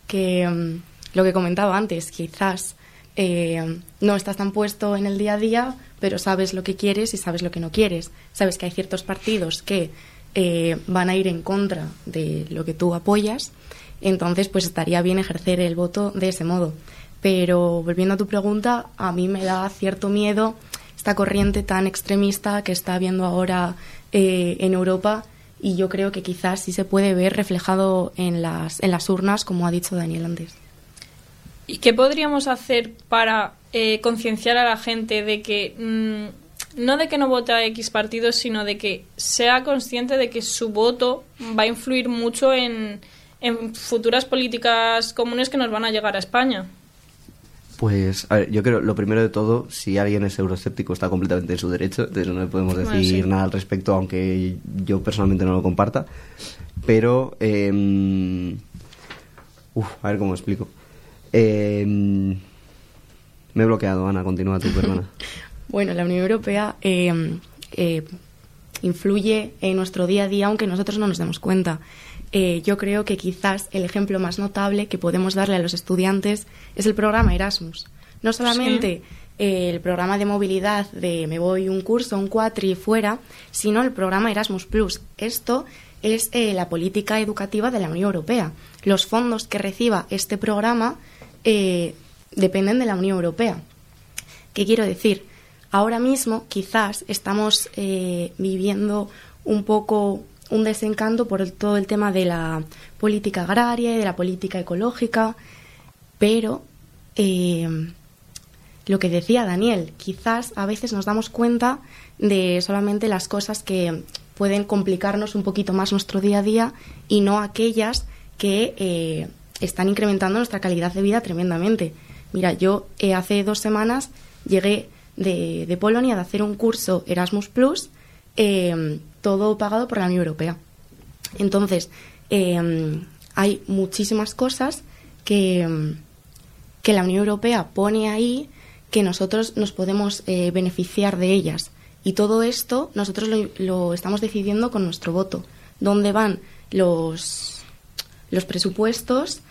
que mm, lo que comentaba antes, quizás eh, no estás tan puesto en el día a día, pero sabes lo que quieres y sabes lo que no quieres. Sabes que hay ciertos partidos que eh, van a ir en contra de lo que tú apoyas, entonces pues estaría bien ejercer el voto de ese modo. Pero volviendo a tu pregunta, a mí me da cierto miedo esta corriente tan extremista que está habiendo ahora eh, en Europa y yo creo que quizás sí se puede ver reflejado en las, en las urnas, como ha dicho Daniel antes. ¿Y qué podríamos hacer para eh, concienciar a la gente de que mm, no de que no vote a X partidos, sino de que sea consciente de que su voto va a influir mucho en, en futuras políticas comunes que nos van a llegar a España? Pues, a ver, yo creo, lo primero de todo, si alguien es euroescéptico está completamente en su derecho, de eso no le podemos decir nada al respecto, aunque yo personalmente no lo comparta. Pero, eh, a ver cómo explico. Em, me he bloqueado, Ana, continúa tu perdona. (laughs) bueno, la Unión Europea em, eh, influye en nuestro día a día, aunque nosotros no nos demos cuenta. Eh, yo creo que quizás el ejemplo más notable que podemos darle a los estudiantes es el programa Erasmus. No solamente eh, el programa de movilidad de me voy un curso, un cuatri fuera, sino el programa Erasmus Plus. Esto es eh, la política educativa de la Unión Europea. Los fondos que reciba este programa dependen de la Unión Europea. ¿Qué quiero decir? Ahora mismo quizás estamos viviendo un poco un desencanto por todo el tema de la política agraria y de la política ecológica, pero eh, lo que decía Daniel, quizás a veces nos damos cuenta de solamente las cosas que pueden complicarnos un poquito más nuestro día a día y no aquellas que eh, están incrementando nuestra calidad de vida tremendamente. Mira, yo eh, hace dos semanas llegué de, de, Polonia de hacer un curso Erasmus Plus todo pagado por la Unión Europea. Entonces, em, hay muchísimas cosas que, em, que la Unión Europea pone ahí que nosotros nos podemos eh, beneficiar de ellas. Y todo esto nosotros lo, lo estamos decidiendo con nuestro voto. ¿Dónde van los, los presupuestos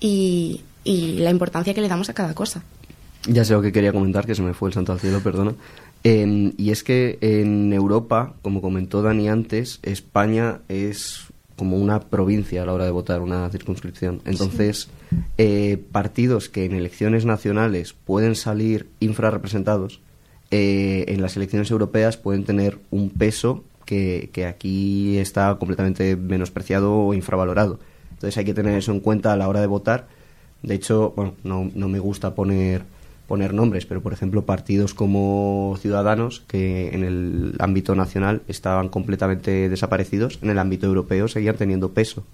y, y la importancia que le damos a cada cosa? Ya sé lo que quería comentar, que se me fue el santo al cielo, perdona. Eh, y es que en Europa, como comentó Dani antes, España es como una provincia a la hora de votar, una circunscripción. Entonces, eh, partidos que en elecciones nacionales pueden salir infrarrepresentados, eh, en las elecciones europeas pueden tener un peso que, que aquí está completamente menospreciado o infravalorado. Entonces hay que tener eso en cuenta a la hora de votar. De hecho, bueno, no, no me gusta poner poner nombres, pero por ejemplo partidos como Ciudadanos, que en el ámbito nacional estaban completamente desaparecidos, en el ámbito europeo seguían teniendo peso.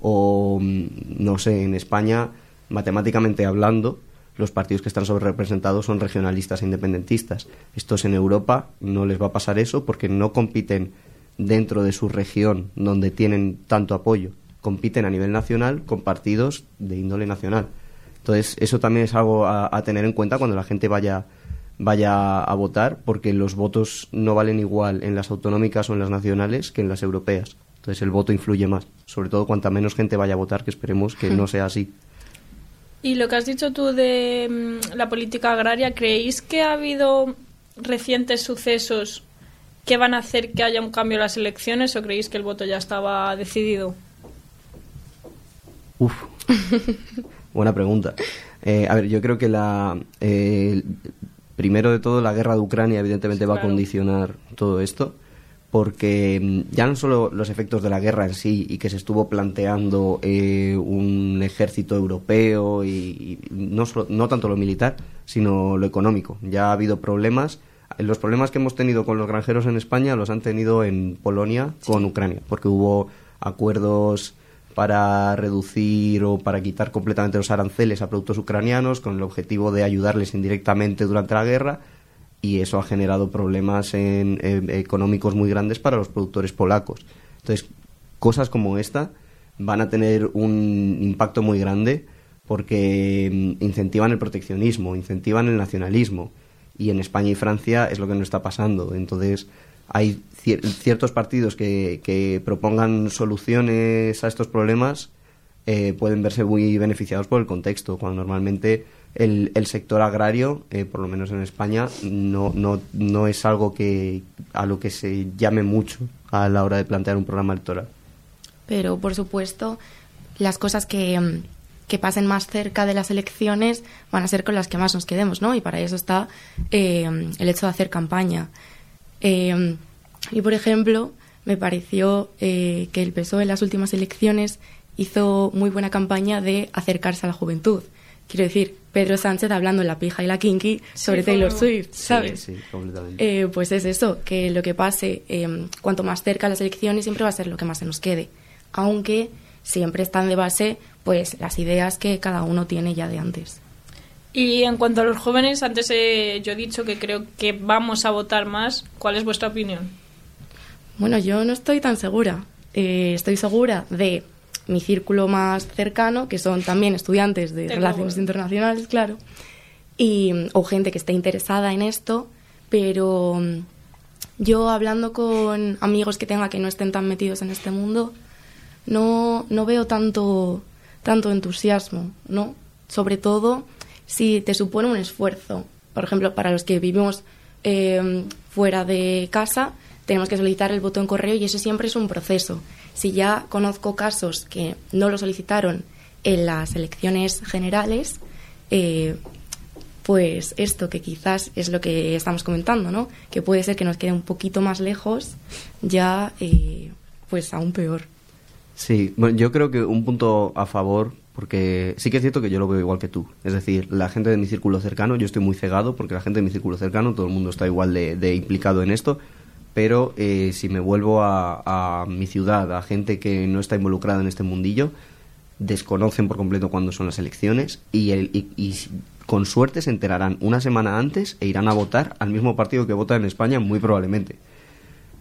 O, mm, no sé, en España, matemáticamente hablando, los partidos que están sobre representados son regionalistas e independentistas. Estos en Europa no les va a pasar eso porque no compiten dentro de su región donde tienen tanto apoyo. Compiten a nivel nacional con partidos de índole nacional. Entonces, eso también es algo a, a, tener en cuenta cuando la gente vaya, vaya a votar, porque los votos no valen igual en las autonómicas o en las nacionales que en las europeas. Entonces, el voto influye más, sobre todo cuanta menos gente vaya a votar, que esperemos que no sea así. Y lo que has dicho tú de mm, la política agraria, ¿creéis que ha habido recientes sucesos que van a hacer que haya un cambio en las elecciones o creéis que el voto ya estaba decidido? Uf. (laughs) Buena pregunta. Eh, a ver, yo creo que la eh, primero de todo la guerra de Ucrania evidentemente va a condicionar todo esto porque mm, ya no solo los efectos de la guerra en sí y que se estuvo planteando eh, un ejército europeo y, y no, solo, no tanto lo militar sino lo económico. Ya ha habido problemas. Los problemas que hemos tenido con los granjeros en España los han tenido en Polonia con Ucrania porque hubo acuerdos para reducir o para quitar completamente los aranceles a productos ucranianos con el objetivo de ayudarles indirectamente durante la guerra y eso ha generado problemas económicos muy grandes para los productores polacos. Entonces, cosas como esta van a tener un impacto muy grande porque mm, incentivan el proteccionismo, incentivan el nacionalismo y en España y Francia es lo que no está pasando. Entonces, hay cier ciertos partidos que, que, propongan soluciones a estos problemas eh, pueden verse muy beneficiados por el contexto, cuando normalmente el, el sector agrario, eh, por lo menos en España, no, no, no es algo que a lo que se llame mucho a la hora de plantear un programa electoral. Pero, por supuesto, las cosas que, que pasen más cerca de las elecciones van a ser con las que más nos quedemos, ¿no? Y para eso está eh, el hecho de hacer campaña. Eh, y, por ejemplo, me pareció eh, que el PSOE en las últimas elecciones hizo muy buena campaña de acercarse a la juventud. Quiero decir, Pedro Sánchez hablando en la pija y la kinky sobre sí, Taylor Swift, ¿sabes? Sí, sí, completamente. Eh, pues es eso, que lo que pase, eh, cuanto más cerca las elecciones, siempre va a ser lo que más se nos quede. Aunque siempre están de base pues las ideas que cada uno tiene ya de antes. Y en cuanto a los jóvenes, antes eh, yo he dicho que creo que vamos a votar más. ¿Cuál es vuestra opinión? Bueno, yo no estoy tan segura. Eh, estoy segura de mi círculo más cercano, que son también estudiantes de relaciones internacionales, claro, y, o gente que esté interesada en esto, pero mm, yo hablando con amigos que tenga que no estén tan metidos en este mundo, no, no veo tanto, tanto entusiasmo, ¿no? Sobre todo si te supone un esfuerzo. Por ejemplo, para los que vivimos eh, fuera de casa, tenemos que solicitar el voto en correo y eso siempre es un proceso. Si ya conozco casos que no lo solicitaron en las elecciones generales, eh, pues esto que quizás es lo que estamos comentando, ¿no? Que puede ser que nos quede un poquito más lejos, ya eh, pues aún peor. Sí, bueno, yo creo que un punto a favor, porque sí que es cierto que yo lo veo igual que tú. Es decir, la gente de mi círculo cercano, yo estoy muy cegado porque la gente de mi círculo cercano, todo el mundo está igual de, de implicado en esto, pero eh, si me vuelvo a, a, mi ciudad, a gente que no está involucrada en este mundillo, desconocen por completo cuándo son las elecciones y, el, y, y, con suerte se enterarán una semana antes e irán a votar al mismo partido que vota en España, muy probablemente.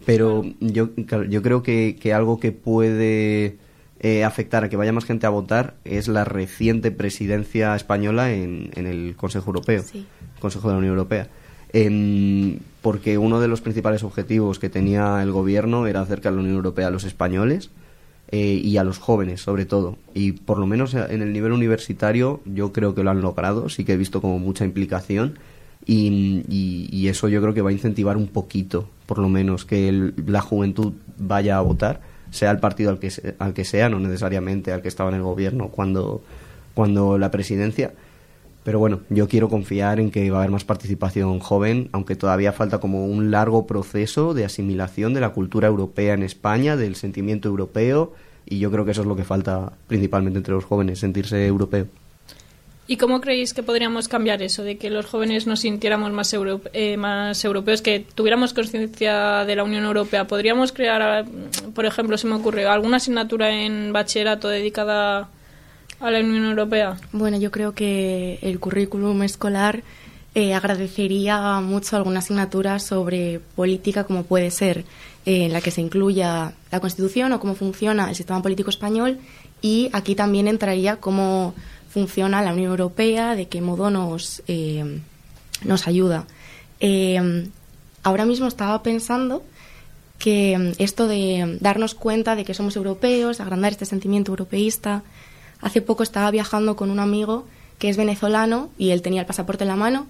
Pero yo, yo creo que, que algo que puede eh, afectar a que vaya más gente a votar es la reciente presidencia española en, en el Consejo Europeo, Sí. Consejo de la Unión Europea. Porque uno de los principales objetivos que tenía el gobierno era acercar a la Unión Europea a los españoles eh, y a los jóvenes, sobre todo. Y por lo menos en el nivel universitario yo creo que lo han logrado, sí que he visto como mucha implicación. Y, eso yo creo que va a incentivar un poquito, por lo menos, que la juventud vaya a votar, sea el partido al que, al que sea, no necesariamente al que estaba en el gobierno cuando, cuando la presidencia, pero bueno, yo quiero confiar en que va a haber más participación joven, aunque todavía falta como un largo proceso de asimilación de la cultura europea en España, del sentimiento europeo, y yo creo que eso es lo que falta principalmente entre los jóvenes, sentirse europeo. ¿Y cómo creéis que podríamos cambiar eso, de que los jóvenes nos sintiéramos más, eh, más europeos, que tuviéramos conciencia de la Unión Europea? ¿Podríamos crear, por ejemplo, se me ocurre, alguna asignatura en bachillerato dedicada a la Unión Europea? Bueno, yo creo que el currículum escolar eh, agradecería mucho alguna asignatura sobre política, como puede ser eh, en la que se incluya la Constitución o cómo funciona el sistema político español. Y aquí también entraría cómo funciona la Unión Europea, de qué modo nos, eh, nos ayuda. ahora mismo estaba pensando que esto de darnos cuenta de que somos europeos, agrandar este sentimiento europeísta, Hace poco estaba viajando con un amigo que es venezolano y él tenía el pasaporte en la mano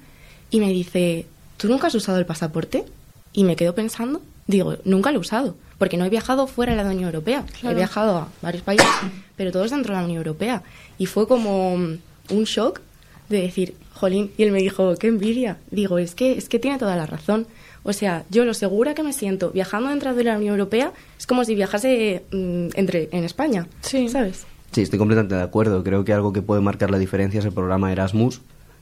y me dice, ¿tú nunca has usado el pasaporte? Y me quedo pensando, digo, nunca lo he usado, porque no he viajado fuera de la Unión Europea. He viajado a varios países, pero todos dentro de la Unión Europea. Y fue como un shock de decir, jolín, y él me dijo, qué envidia. Digo, es que, es que tiene toda la razón. O sea, yo lo segura que me siento viajando dentro de la Unión Europea es como si viajase mm, entre en España, sí. ¿sabes? Sí, estoy completamente de acuerdo. Creo que algo que puede marcar la diferencia es el programa Erasmus,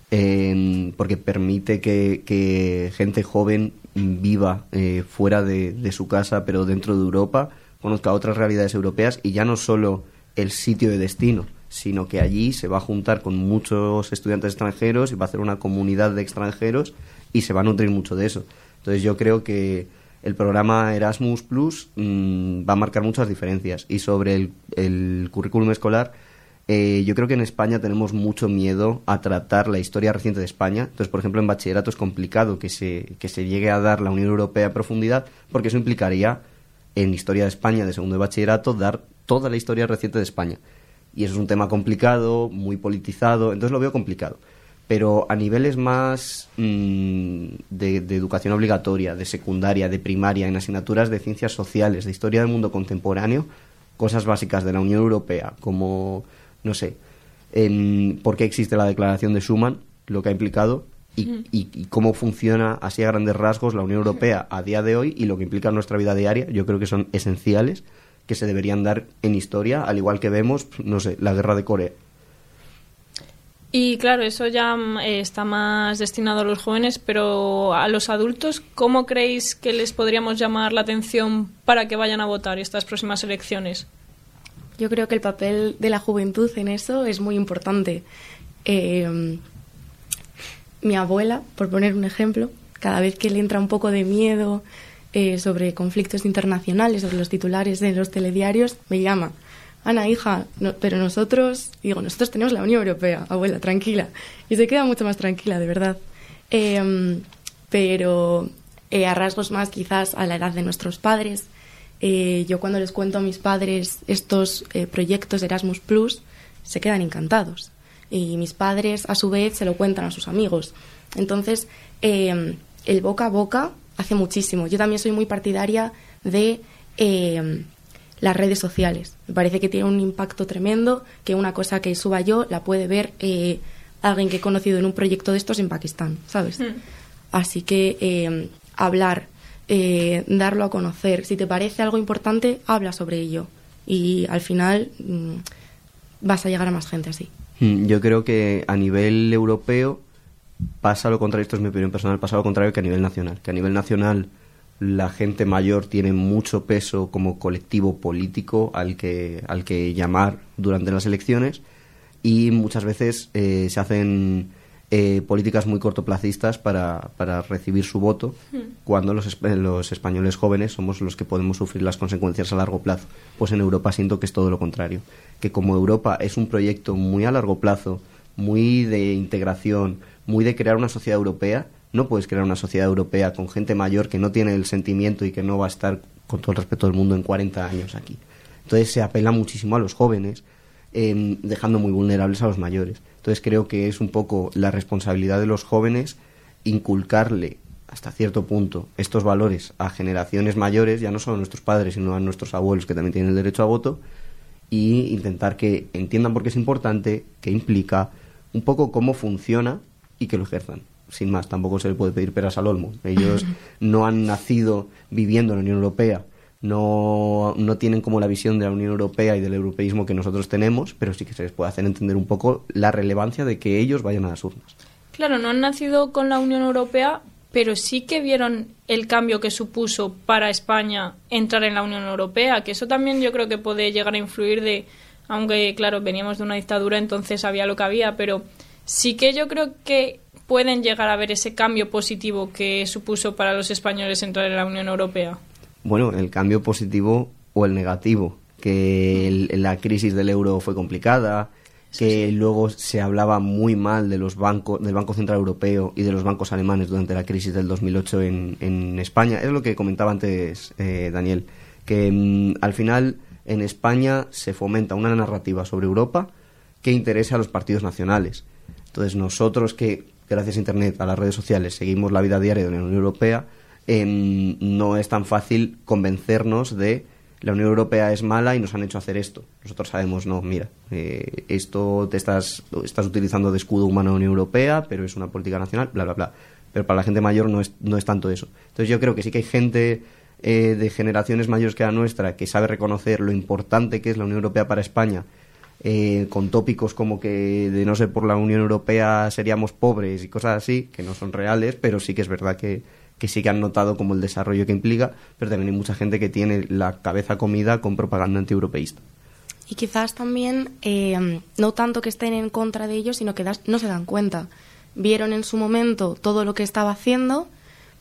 porque permite que, gente joven viva eh, fuera de, su casa, pero dentro de Europa, conozca otras realidades europeas y ya no solo el sitio de destino, sino que allí se va a juntar con muchos estudiantes extranjeros y va a hacer una comunidad de extranjeros y se va a nutrir mucho de eso. Entonces yo creo que el programa Erasmus Plus mm, va a marcar muchas diferencias. Y sobre el, currículum escolar, eh, yo creo que en España tenemos mucho miedo a tratar la historia reciente de España. Entonces, por ejemplo, en bachillerato es complicado que se, que se llegue a dar la Unión Europea a profundidad, porque eso implicaría en historia de España de segundo de bachillerato dar toda la historia reciente de España. Y eso es un tema complicado, muy politizado, entonces lo veo complicado pero a niveles más mm, de, educación obligatoria, de secundaria, de primaria, en asignaturas de ciencias sociales, de historia del mundo contemporáneo, cosas básicas de la Unión Europea, como, no sé, en por qué existe la Declaración de Schuman, lo que ha implicado, y, y, cómo funciona así a grandes rasgos la Unión Europea a día de hoy y lo que implica en nuestra vida diaria, yo creo que son esenciales que se deberían dar en historia, al igual que vemos, no sé, la guerra de Corea. Y claro, eso ya mm, eh, está más destinado a los jóvenes, pero a los adultos, ¿cómo creéis que les podríamos llamar la atención para que vayan a votar estas próximas elecciones? Yo creo que el papel de la juventud en eso es muy importante. Eh, mi abuela, por poner un ejemplo, cada vez que le entra un poco de miedo eh, sobre conflictos internacionales, sobre los titulares de los telediarios, me llama Ana, hija, pero nosotros, digo, nosotros tenemos la Unión Europea, abuela, tranquila. Y se queda mucho más tranquila, de verdad. Em, pero eh, a rasgos más quizás a la edad de nuestros padres, eh, yo cuando les cuento a mis padres estos eh, proyectos de Erasmus Plus, se quedan encantados. Y mis padres, a su vez, se lo cuentan a sus amigos. Entonces, em, el boca a boca hace muchísimo. Yo también soy muy partidaria de em, las redes sociales. Me parece que tiene un impacto tremendo, que una cosa que suba yo la puede ver eh, alguien que he conocido en un proyecto de estos en Pakistán, ¿sabes? Hmm. Así que eh, hablar, eh, darlo a conocer, si te parece algo importante, habla sobre ello y al final mm, vas a llegar a más gente así. Hmm, yo creo que a nivel europeo pasa lo contrario, esto es mi opinión personal, pasa lo contrario que a nivel nacional, que a nivel nacional la gente mayor tiene mucho peso como colectivo político al que, al que llamar durante las elecciones y muchas veces eh, se hacen eh, políticas muy cortoplacistas para, para recibir su voto hmm. cuando los, los españoles jóvenes somos los que podemos sufrir las consecuencias a largo plazo. Pues en Europa siento que es todo lo contrario, que como Europa es un proyecto muy a largo plazo, muy de integración, muy de crear una sociedad europea, no puedes crear una sociedad europea con gente mayor que no tiene el sentimiento y que no va a estar, con todo el respeto del mundo, en 40 años aquí. Entonces se apela muchísimo a los jóvenes, em, dejando muy vulnerables a los mayores. Entonces creo que es un poco la responsabilidad de los jóvenes inculcarle hasta cierto punto estos valores a generaciones mayores, ya no solo a nuestros padres, sino a nuestros abuelos que también tienen el derecho a voto, y intentar que entiendan por qué es importante, qué implica, un poco cómo funciona y que lo ejerzan. Sin más, tampoco se le puede pedir peras al olmo. Ellos (laughs) no han nacido viviendo en la Unión Europea, no, no tienen como la visión de la Unión Europea y del europeísmo que nosotros tenemos, pero sí que se les puede hacer entender un poco la relevancia de que ellos vayan a las urnas. Claro, no han nacido con la Unión Europea, pero sí que vieron el cambio que supuso para España entrar en la Unión Europea, que eso también yo creo que puede llegar a influir de, aunque claro, veníamos de una dictadura, entonces había lo que había, pero sí que yo creo que pueden llegar a ver ese cambio positivo que supuso para los españoles entrar en la Unión Europea. Bueno, el cambio positivo o el negativo, que la crisis del euro fue complicada, que luego se hablaba muy mal de los bancos, del Banco Central Europeo y de los bancos alemanes durante la crisis del 2008 en, en España. Es lo que comentaba antes eh, Daniel, que mm, al final en España se fomenta una narrativa sobre Europa que interese a los partidos nacionales. Entonces nosotros que, gracias a Internet, a las redes sociales, seguimos la vida diaria de la Unión Europea, em, no es tan fácil convencernos de la Unión Europea es mala y nos han hecho hacer esto. Nosotros sabemos, no, mira, eh, esto te estás, estás utilizando de escudo humano a la Unión Europea, pero es una política nacional, bla, bla, bla. Pero para la gente mayor no es, no es tanto eso. Entonces yo creo que sí que hay gente eh, de generaciones mayores que la nuestra que sabe reconocer lo importante que es la Unión Europea para España, eh, con tópicos como que de no ser por la Unión Europea seríamos pobres y cosas así, que no son reales, pero sí que es verdad que que sí que han notado como el desarrollo que implica, pero también hay mucha gente que tiene la cabeza comida con propaganda antieuropeísta. Y quizás también, eh, no tanto que estén en contra de ellos, sino que no se dan cuenta. Vieron en su momento todo lo que estaba haciendo,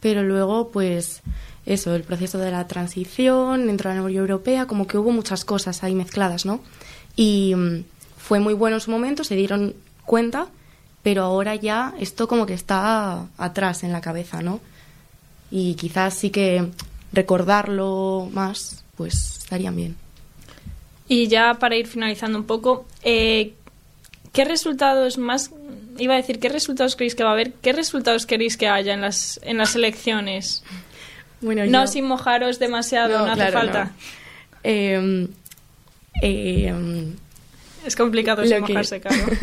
pero luego, pues, eso, el proceso de la transición dentro de la Unión Europea, como que hubo muchas cosas ahí mezcladas, ¿no? Y mm, fue muy bueno en su momento, se dieron cuenta, pero ahora ya esto como que está atrás en la cabeza, ¿no? y quizás sí que recordarlo más, pues estarían bien. Y ya para ir finalizando un poco, eh, ¿qué resultados más, iba a decir, qué resultados creéis que va a haber? ¿Qué resultados queréis que haya en las, en las elecciones? Bueno, no sin mojaros demasiado, no, hace falta. Em, em, es complicado sin mojarse, (laughs) claro.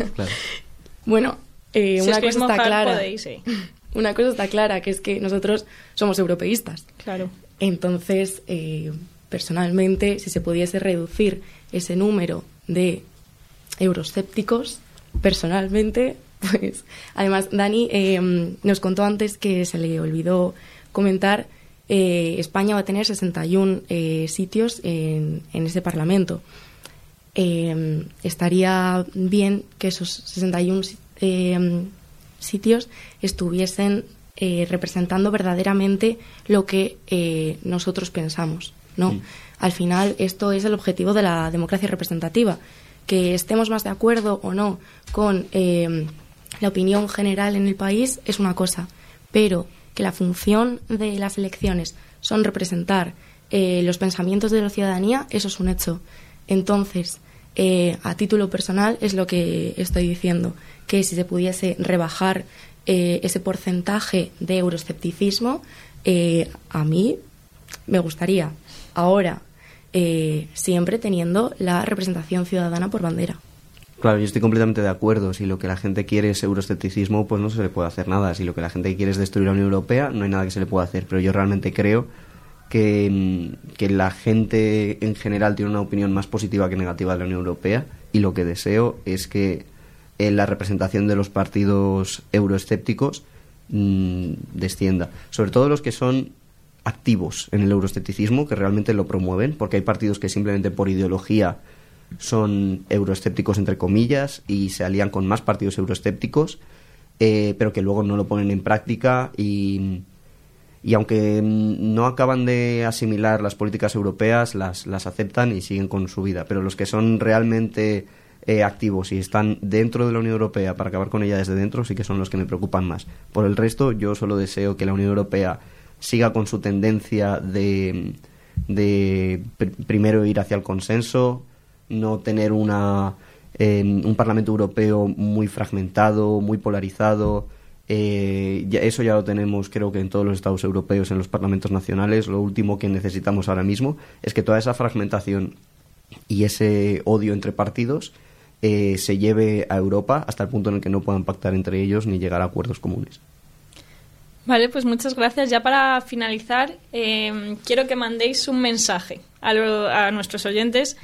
Bueno, eh, una cosa está clara. (laughs) una cosa está clara, que es que nosotros somos europeístas. Claro. Entonces, eh, personalmente, si se pudiese reducir ese número de euroscépticos, personalmente, (laughs) pues además Dani eh, nos contó antes que se le olvidó comentar, eh, España va a tener 61 sitios en, en ese Parlamento. Estaría bien que esos 61 sitios estuviesen eh, representando verdaderamente lo que eh, nosotros pensamos, ¿no? Al final, esto es el objetivo de la democracia representativa. Que estemos más de acuerdo o no con eh, la opinión general en el país es una cosa, pero que la función de las elecciones son representar los pensamientos de la ciudadanía, eso es un hecho. Entonces, a título personal es lo que estoy diciendo que si se pudiese rebajar eh, ese porcentaje de euroscepticismo, eh, a mí me gustaría. Ahora, eh, siempre teniendo la representación ciudadana por bandera. Claro, yo estoy completamente de acuerdo. Si lo que la gente quiere es euroscepticismo, pues no se le puede hacer nada. Si lo que la gente quiere es destruir la Unión Europea, no hay nada que se le pueda hacer. Pero yo realmente creo que, mm, que la gente en general tiene una opinión más positiva que negativa de la Unión Europea y lo que deseo es que en la representación de los partidos euroescépticos mm, descienda. Sobre todo los que son activos en el euroescepticismo, que realmente lo promueven, porque hay partidos que simplemente por ideología son euroescépticos entre comillas y se alían con más partidos euroescépticos, eh, pero que luego no lo ponen en práctica y, y aunque no acaban de asimilar las políticas europeas, las, las aceptan y siguen con su vida. Pero los que son realmente eh, activos y están dentro de la Unión Europea para acabar con ella desde dentro, sí que son los que me preocupan más. Por el resto, yo solo deseo que la Unión Europea siga con su tendencia de, de primero ir hacia el consenso, no tener una, un Parlamento Europeo muy fragmentado, muy polarizado. Eh, eso ya lo tenemos, creo que en todos los Estados europeos, en los parlamentos nacionales. Lo último que necesitamos ahora mismo es que toda esa fragmentación y ese odio entre partidos eh, se lleve a Europa hasta el punto en el que no puedan pactar entre ellos ni llegar a acuerdos comunes. Vale, pues muchas gracias. Ya para finalizar, eh, quiero que mandéis un mensaje a, nuestros oyentes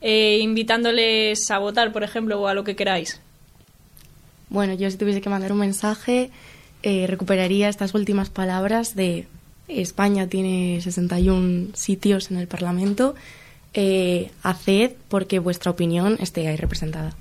eh, invitándoles a votar, por ejemplo, o a lo que queráis. Bueno, yo si tuviese que mandar un mensaje, recuperaría estas últimas palabras de España tiene 61 sitios en el Parlamento eh, haced porque vuestra opinión esté ahí representada.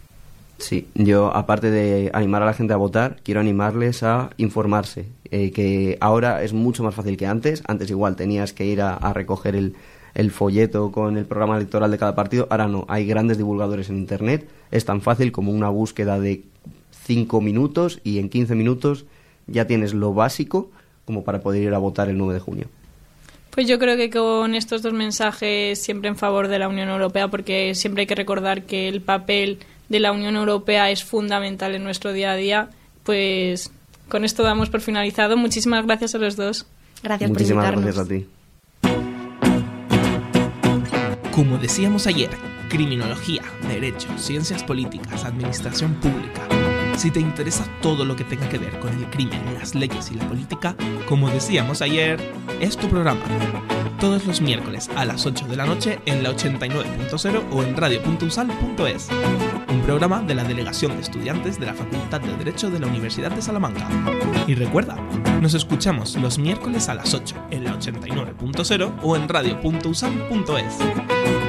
Sí, yo aparte de animar a la gente a votar, quiero animarles a informarse, eh, que ahora es mucho más fácil que antes. Antes igual tenías que ir a, recoger el, folleto con el programa electoral de cada partido, ahora no, hay grandes divulgadores en Internet, es tan fácil como una búsqueda de 5 minutos y en 15 minutos ya tienes lo básico como para poder ir a votar el 9 de junio. Pues yo creo que con estos dos mensajes siempre en favor de la Unión Europea, porque siempre hay que recordar que el papel de la Unión Europea es fundamental en nuestro día a día, pues con esto damos por finalizado. Muchísimas gracias a los dos. Gracias Muchísimas por invitarnos. gracias a ti. Como decíamos ayer, criminología, derecho, ciencias políticas, administración pública si te interesa todo lo que tenga que ver con el crimen, las leyes y la política, como decíamos ayer, es tu programa. Todos los miércoles a las 8 de la noche en la 89.0 o en radio.usal.es. Un programa de la Delegación de Estudiantes de la Facultad de Derecho de la Universidad de Salamanca. Y recuerda, nos escuchamos los miércoles a las 8 en la 89.0 o en radio.usal.es.